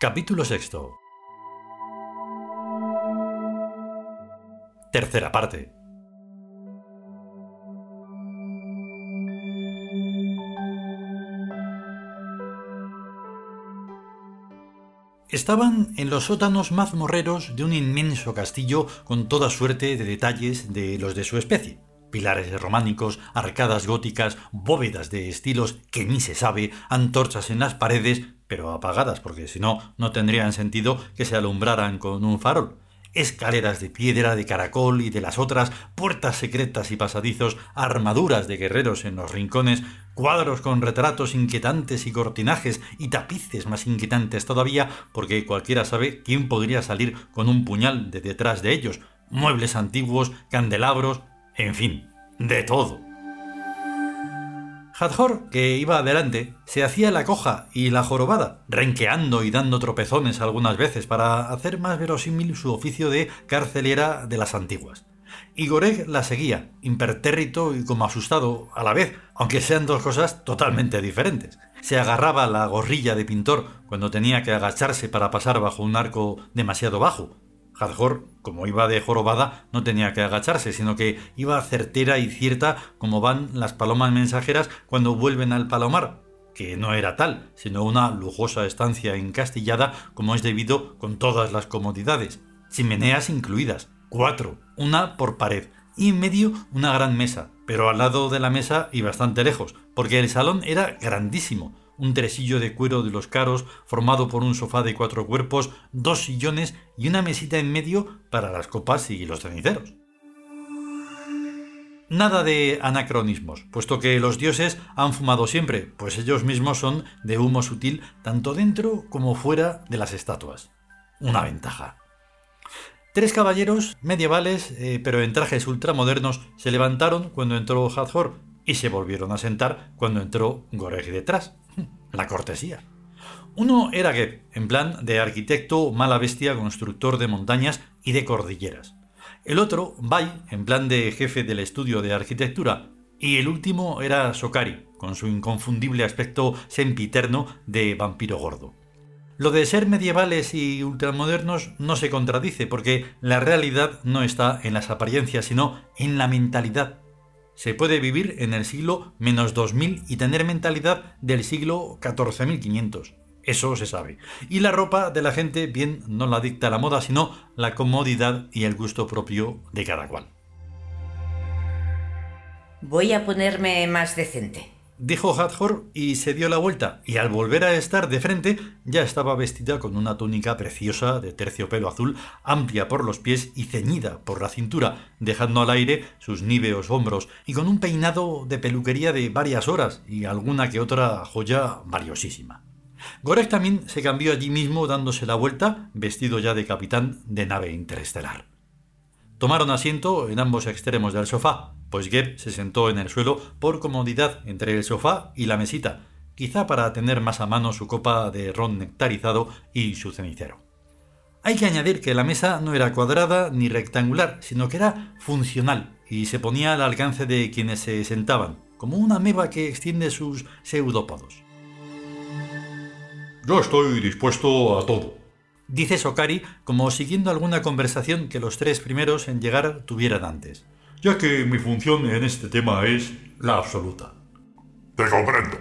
Capítulo sexto. Tercera parte. Estaban en los sótanos mazmorreros de un inmenso castillo con toda suerte de detalles de los de su especie. Pilares románicos, arcadas góticas, bóvedas de estilos que ni se sabe, antorchas en las paredes, pero apagadas porque si no, no tendrían sentido que se alumbraran con un farol. Escaleras de piedra, de caracol y de las otras, puertas secretas y pasadizos, armaduras de guerreros en los rincones, cuadros con retratos inquietantes y cortinajes y tapices más inquietantes todavía, porque cualquiera sabe quién podría salir con un puñal de detrás de ellos, muebles antiguos, candelabros, en fin, de todo. Hadhor, que iba adelante, se hacía la coja y la jorobada, renqueando y dando tropezones algunas veces para hacer más verosímil su oficio de carcelera de las antiguas. Y Goreg la seguía, impertérrito y como asustado a la vez, aunque sean dos cosas totalmente diferentes. Se agarraba la gorrilla de pintor cuando tenía que agacharse para pasar bajo un arco demasiado bajo, Hadhor, como iba de jorobada, no tenía que agacharse, sino que iba certera y cierta como van las palomas mensajeras cuando vuelven al palomar, que no era tal, sino una lujosa estancia encastillada como es debido con todas las comodidades, chimeneas incluidas, cuatro, una por pared, y en medio una gran mesa, pero al lado de la mesa y bastante lejos, porque el salón era grandísimo, un tresillo de cuero de los caros formado por un sofá de cuatro cuerpos, dos sillones y una mesita en medio para las copas y los ceniceros. Nada de anacronismos, puesto que los dioses han fumado siempre, pues ellos mismos son de humo sutil tanto dentro como fuera de las estatuas. Una ventaja. Tres caballeros medievales, eh, pero en trajes ultramodernos, se levantaron cuando entró Hathor y se volvieron a sentar cuando entró Goreg detrás. La cortesía. Uno era Geb, en plan de arquitecto mala bestia constructor de montañas y de cordilleras. El otro, Bai, en plan de jefe del estudio de arquitectura. Y el último era Sokari, con su inconfundible aspecto sempiterno de vampiro gordo. Lo de ser medievales y ultramodernos no se contradice, porque la realidad no está en las apariencias, sino en la mentalidad se puede vivir en el siglo menos 2000 y tener mentalidad del siglo 14500. Eso se sabe. Y la ropa de la gente bien no la dicta la moda, sino la comodidad y el gusto propio de cada cual. Voy a ponerme más decente dijo Hathor y se dio la vuelta, y al volver a estar de frente ya estaba vestida con una túnica preciosa de terciopelo azul, amplia por los pies y ceñida por la cintura, dejando al aire sus níveos hombros, y con un peinado de peluquería de varias horas y alguna que otra joya valiosísima. Gorek también se cambió allí mismo dándose la vuelta, vestido ya de capitán de nave interestelar. Tomaron asiento en ambos extremos del sofá, pues Geb se sentó en el suelo por comodidad entre el sofá y la mesita, quizá para tener más a mano su copa de ron nectarizado y su cenicero. Hay que añadir que la mesa no era cuadrada ni rectangular, sino que era funcional y se ponía al alcance de quienes se sentaban, como una meba que extiende sus pseudópodos. Yo estoy dispuesto a todo, dice Sokari como siguiendo alguna conversación que los tres primeros en llegar tuvieran antes ya que mi función en este tema es la absoluta. Te comprendo.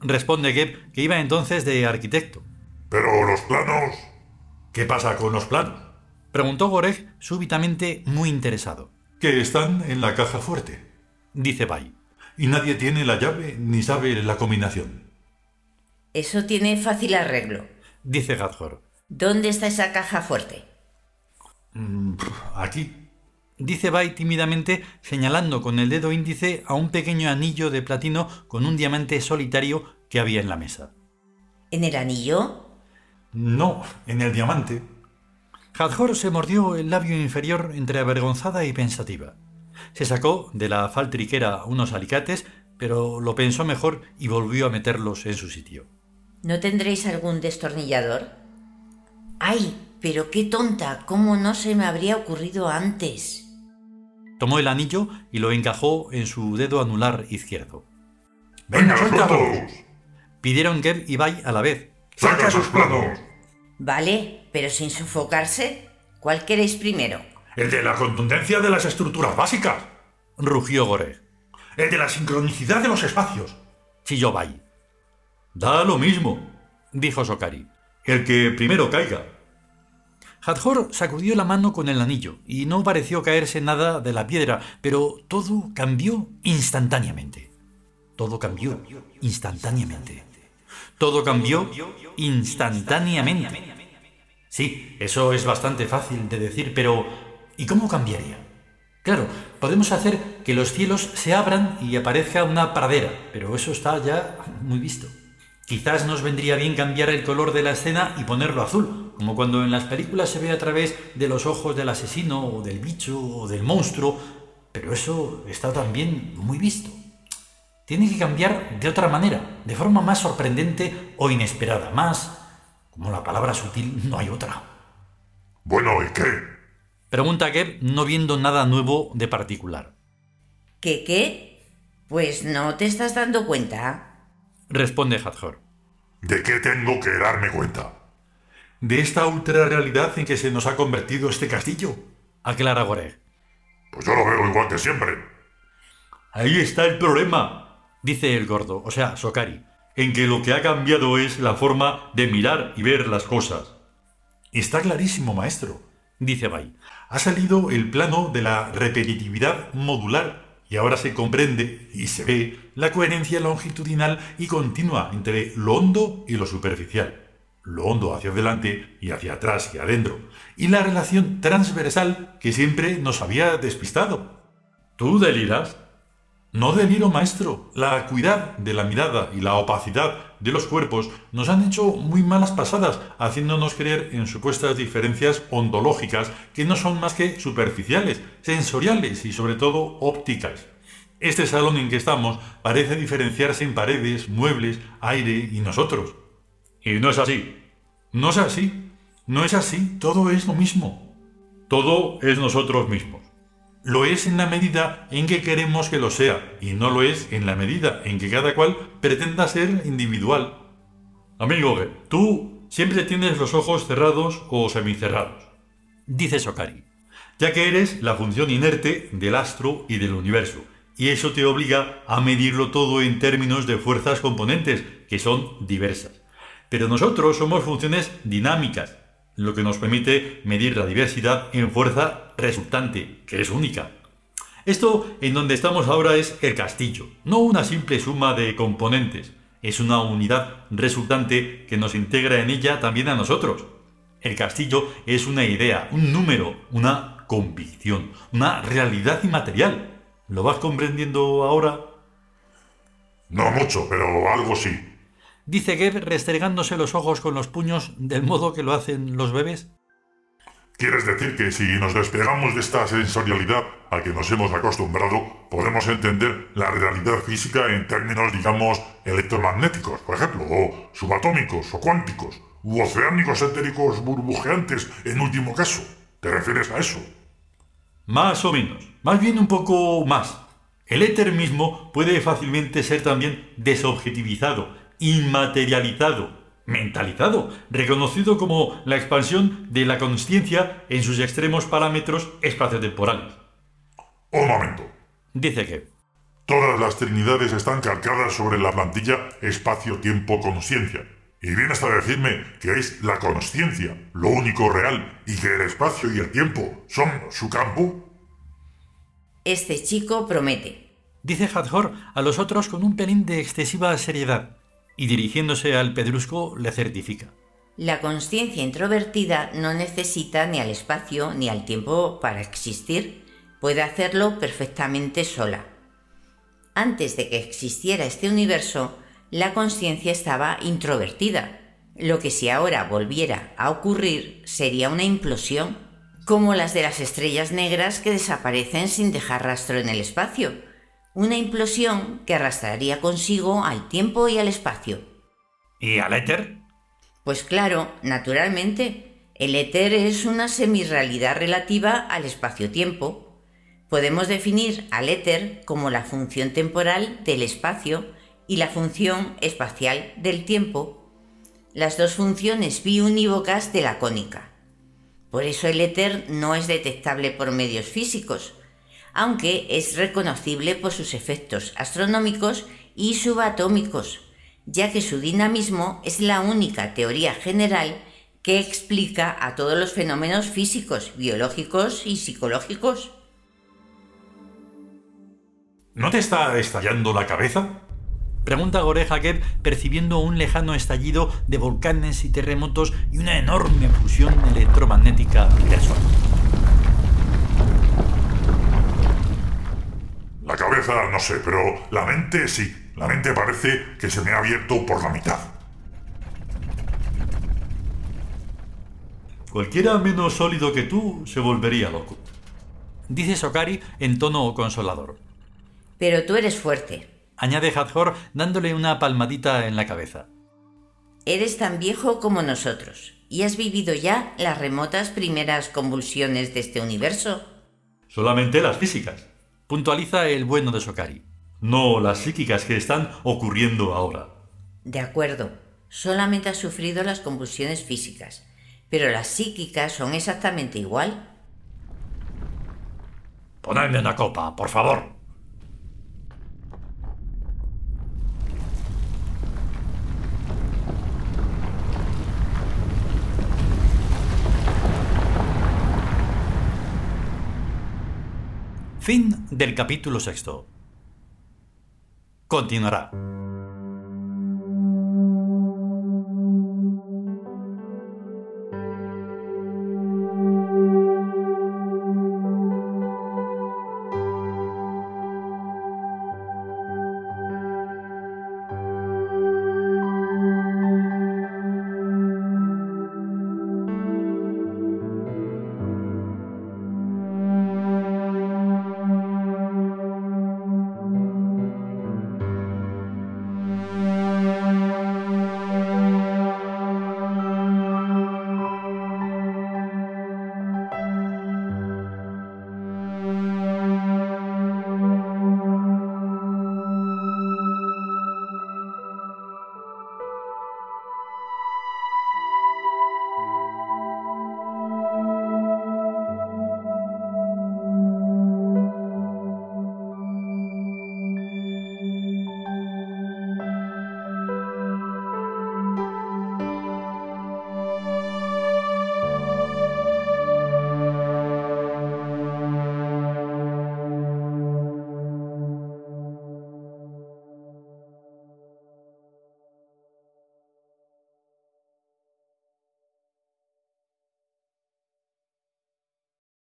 Responde Geb, que iba entonces de arquitecto. Pero los planos... ¿Qué pasa con los planos? Preguntó Goreg súbitamente muy interesado. Que están en la caja fuerte. Dice Bay. Y nadie tiene la llave ni sabe la combinación. Eso tiene fácil arreglo. Dice Gadhor. ¿Dónde está esa caja fuerte? Mm, aquí, dice Bai tímidamente señalando con el dedo índice a un pequeño anillo de platino con un diamante solitario que había en la mesa. ¿En el anillo? No, en el diamante. Hadhor se mordió el labio inferior entre avergonzada y pensativa. Se sacó de la faltriquera unos alicates, pero lo pensó mejor y volvió a meterlos en su sitio. ¿No tendréis algún destornillador? ¡Ay! Pero qué tonta, ¿cómo no se me habría ocurrido antes? Tomó el anillo y lo encajó en su dedo anular izquierdo. ¡Venga, suéltalos! Pidieron Geb y Bai a la vez. ¡Saca sus planos! Vale, pero sin sofocarse. ¿Cuál queréis primero? El de la contundencia de las estructuras básicas. Rugió Goreg. El de la sincronicidad de los espacios. Chilló Bai. Da lo mismo, Dijo Sokari. El que primero caiga. Hathor sacudió la mano con el anillo y no pareció caerse nada de la piedra, pero todo cambió instantáneamente. Todo cambió instantáneamente. Todo cambió instantáneamente. Sí, eso es bastante fácil de decir, pero ¿y cómo cambiaría? Claro, podemos hacer que los cielos se abran y aparezca una pradera, pero eso está ya muy visto. Quizás nos vendría bien cambiar el color de la escena y ponerlo azul, como cuando en las películas se ve a través de los ojos del asesino o del bicho o del monstruo, pero eso está también muy visto. Tiene que cambiar de otra manera, de forma más sorprendente o inesperada, más... Como la palabra sutil no hay otra. Bueno, ¿y qué? Pregunta Geb, no viendo nada nuevo de particular. ¿Qué qué? Pues no te estás dando cuenta. Responde Hathor. ¿De qué tengo que darme cuenta? De esta ultra realidad en que se nos ha convertido este castillo. Aclara Goreg. Pues yo lo veo igual que siempre. Ahí está el problema, Dice el gordo, o sea, Sokari. en que lo que ha cambiado es la forma de mirar y ver las cosas. Está clarísimo, maestro. Dice Bai. Ha salido el plano de la repetitividad modular y ahora se comprende y se ve la coherencia longitudinal y continua entre lo hondo y lo superficial, lo hondo hacia adelante y hacia atrás y adentro, y la relación transversal que siempre nos había despistado. ¿Tú deliras? No deliro, maestro. La acuidad de la mirada y la opacidad de los cuerpos nos han hecho muy malas pasadas, haciéndonos creer en supuestas diferencias ontológicas que no son más que superficiales, sensoriales y sobre todo ópticas. Este salón en que estamos parece diferenciarse en paredes, muebles, aire y nosotros. Y no es así. No es así. No es así. Todo es lo mismo. Todo es nosotros mismos. Lo es en la medida en que queremos que lo sea, y no lo es en la medida en que cada cual pretenda ser individual. Amigo, tú siempre tienes los ojos cerrados o semicerrados, Dice Sokari. ya que eres la función inerte del astro y del universo, y eso te obliga a medirlo todo en términos de fuerzas componentes, que son diversas. Pero nosotros somos funciones dinámicas, lo que nos permite medir la diversidad en fuerza resultante, que es única. Esto en donde estamos ahora es el castillo, no una simple suma de componentes, es una unidad resultante que nos integra en ella también a nosotros. El castillo es una idea, un número, una convicción, una realidad inmaterial. ¿Lo vas comprendiendo ahora? No mucho, pero algo sí. Dice Geb restregándose los ojos con los puños del modo que lo hacen los bebés. ¿Quieres decir que si nos despegamos de esta sensorialidad a que nos hemos acostumbrado, podemos entender la realidad física en términos, digamos, electromagnéticos, por ejemplo, o subatómicos, o cuánticos, u oceánicos etéricos burbujeantes, en último caso? ¿Te refieres a eso? Más o menos, más bien un poco más. El éter mismo puede fácilmente ser también desobjetivizado, inmaterializado, mentalizado, reconocido como la expansión de la consciencia en sus extremos parámetros espaciotemporales. Un momento. Dice Geb. Todas las trinidades están calcadas sobre la plantilla espacio-tiempo-conciencia. Y vienes a decirme que es la consciencia lo único real y que el espacio y el tiempo son su campo. Este chico promete. Dice Hathor a los otros con un pelín de excesiva seriedad, y dirigiéndose al pedrusco le certifica. La conciencia introvertida no necesita ni al espacio ni al tiempo para existir. Puede hacerlo perfectamente sola. Antes de que existiera este universo, la conciencia estaba introvertida. Lo que si ahora volviera a ocurrir sería una implosión, como las de las estrellas negras que desaparecen sin dejar rastro en el espacio. Una implosión que arrastraría consigo al tiempo y al espacio. ¿Y al éter? Pues claro, naturalmente, el éter es una semirrealidad relativa al espacio-tiempo. Podemos definir al éter como la función temporal del espacio y la función espacial del tiempo, las dos funciones biunívocas de la cónica. Por eso el éter no es detectable por medios físicos, aunque es reconocible por sus efectos astronómicos y subatómicos, ya que su dinamismo es la única teoría general que explica a todos los fenómenos físicos, biológicos y psicológicos. ¿No te está estallando la cabeza? Pregunta Gore Hacker percibiendo un lejano estallido de volcanes y terremotos y una enorme fusión electromagnética del Sol. Cabeza no sé, pero la mente sí. La mente parece que se me ha abierto por la mitad. Cualquiera menos sólido que tú se volvería loco. Dice Sokari en tono consolador. Pero tú eres fuerte. Añade Hathor dándole una palmadita en la cabeza. Eres tan viejo como nosotros y has vivido ya las remotas primeras convulsiones de este universo. Solamente las físicas. Puntualiza el bueno de Sokari. No las psíquicas que están ocurriendo ahora. De acuerdo, solamente has sufrido las convulsiones físicas, pero las psíquicas son exactamente igual. Ponedme una copa, por favor. Fin del capítulo sexto. Continuará.